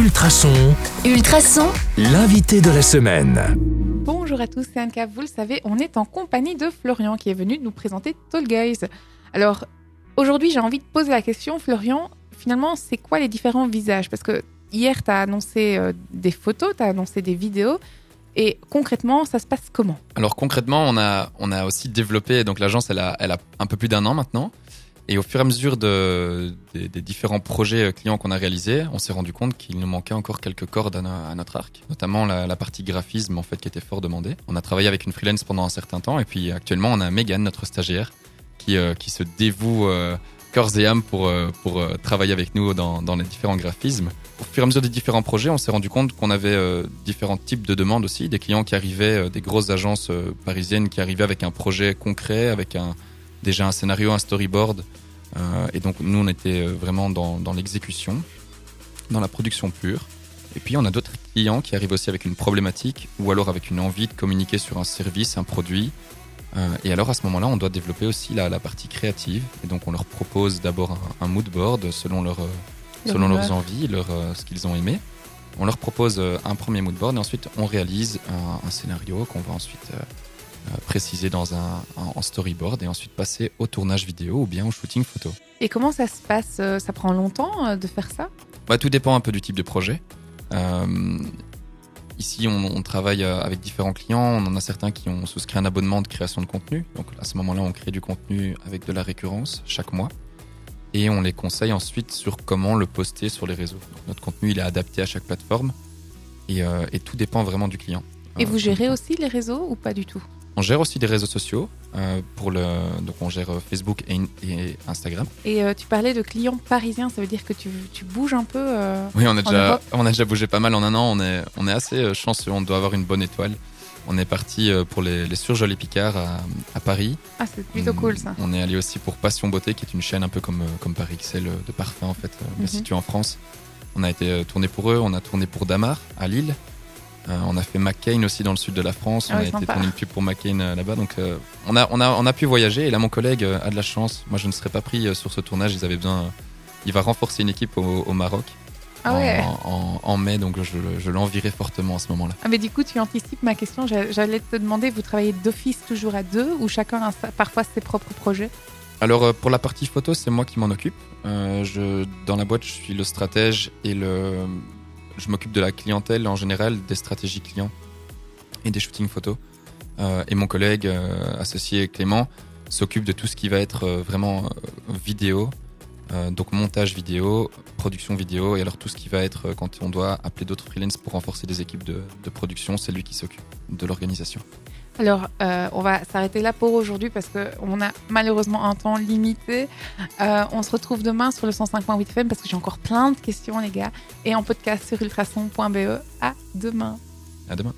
Ultrason, Ultrason, l'invité de la semaine. Bonjour à tous, c'est Anka. Vous le savez, on est en compagnie de Florian qui est venu nous présenter Tall Guys. Alors, aujourd'hui, j'ai envie de poser la question, Florian, finalement, c'est quoi les différents visages? Parce que hier, tu as annoncé euh, des photos, tu as annoncé des vidéos. Et concrètement, ça se passe comment? Alors concrètement, on a, on a aussi développé, donc l'agence, elle a, elle a un peu plus d'un an maintenant. Et au fur et à mesure de, des, différents projets clients qu'on a réalisés, on s'est rendu compte qu'il nous manquait encore quelques cordes à, no- à notre arc, notamment la, partie graphisme en fait qui était fort demandée. On a travaillé avec une freelance pendant un certain temps et puis actuellement on a Megan, notre stagiaire, qui, euh, qui se dévoue euh, corps et âme pour, euh, pour euh, travailler avec nous dans, dans les différents graphismes. Au fur et à mesure des différents projets, on s'est rendu compte qu'on avait euh, différents types de demandes aussi, des clients qui arrivaient, euh, des grosses agences euh, parisiennes qui arrivaient avec un projet concret, avec un, déjà un scénario, un storyboard. Euh, et donc nous, on était euh, vraiment dans, dans l'exécution, dans la production pure. Et puis on a d'autres clients qui arrivent aussi avec une problématique ou alors avec une envie de communiquer sur un service, un produit. Euh, et alors à ce moment-là, on doit développer aussi la, la partie créative. Et donc on leur propose d'abord un, un mood board selon, leur, selon leurs envies, leur, ce qu'ils ont aimé. On leur propose un premier mood board et ensuite on réalise un, un scénario qu'on va ensuite euh, préciser dans un, en storyboard et ensuite passer au tournage vidéo ou bien au shooting photo. Et comment ça se passe Euh, Ça prend longtemps euh, de faire ça? Bah, tout dépend un peu du type de projet. Euh, ici, on, on travaille avec différents clients. On en a certains qui ont souscrit un abonnement de création de contenu. Donc à ce moment-là, on crée du contenu avec de la récurrence chaque mois. Et on les conseille ensuite sur comment le poster sur les réseaux. Donc, notre contenu, il est adapté à chaque plateforme. Et, euh, et tout dépend vraiment du client. Et vous gérez aussi les réseaux ou pas du tout? On gère aussi des réseaux sociaux. euh, pour le, donc on gère euh, Facebook et, et Instagram. Et euh, tu parlais de clients parisiens, ça veut dire que tu, tu bouges un peu euh, Oui, on a, déjà, Europe? on a déjà bougé pas mal en un an. On est, on est assez chanceux. On doit avoir une bonne étoile. On est parti pour les, les Surjolis Picards à, à Paris. Ah, c'est plutôt On- cool ça. On est allé aussi pour Passion Beauté, qui est une chaîne un peu comme, comme Paris Excel de parfum en fait, Mhm. située en France. On a été tourné pour eux. On a tourné pour Damar à Lille. Euh, on a fait McCain aussi dans le sud de la France. Ah on a été tourné une pub pour McCain euh, là-bas. Donc euh, on, a, on, a, on a pu voyager. Et là, mon collègue a de la chance. Moi, je ne serais pas pris sur ce tournage. Ils avaient besoin. il va renforcer une équipe au, au Maroc Ah ouais en, en- en mai, donc je, je fortement à ce moment-là. Ah, mais du coup, tu anticipes ma question. J'a- J'allais te demander, vous travaillez d'office toujours à deux ou chacun a parfois ses propres projets? Alors pour la partie photo, c'est moi qui m'en occupe. Euh, je, dans la boîte, je suis le stratège et le, je m'occupe de la clientèle en général, des stratégies clients et des shootings photos. Euh, et mon collègue euh, associé Clément s'occupe de tout ce qui va être euh, vraiment vidéo, donc montage vidéo, production vidéo, et alors tout ce qui va être quand on doit appeler d'autres freelances pour renforcer des équipes de production, c'est lui qui s'occupe de l'organisation. Alors, euh, on va s'arrêter là pour aujourd'hui parce qu'on a malheureusement un temps limité. Euh, on se retrouve demain sur le 105.8 FM parce que j'ai encore plein de questions, les gars. Et en podcast sur ultrason.be. À demain. À demain.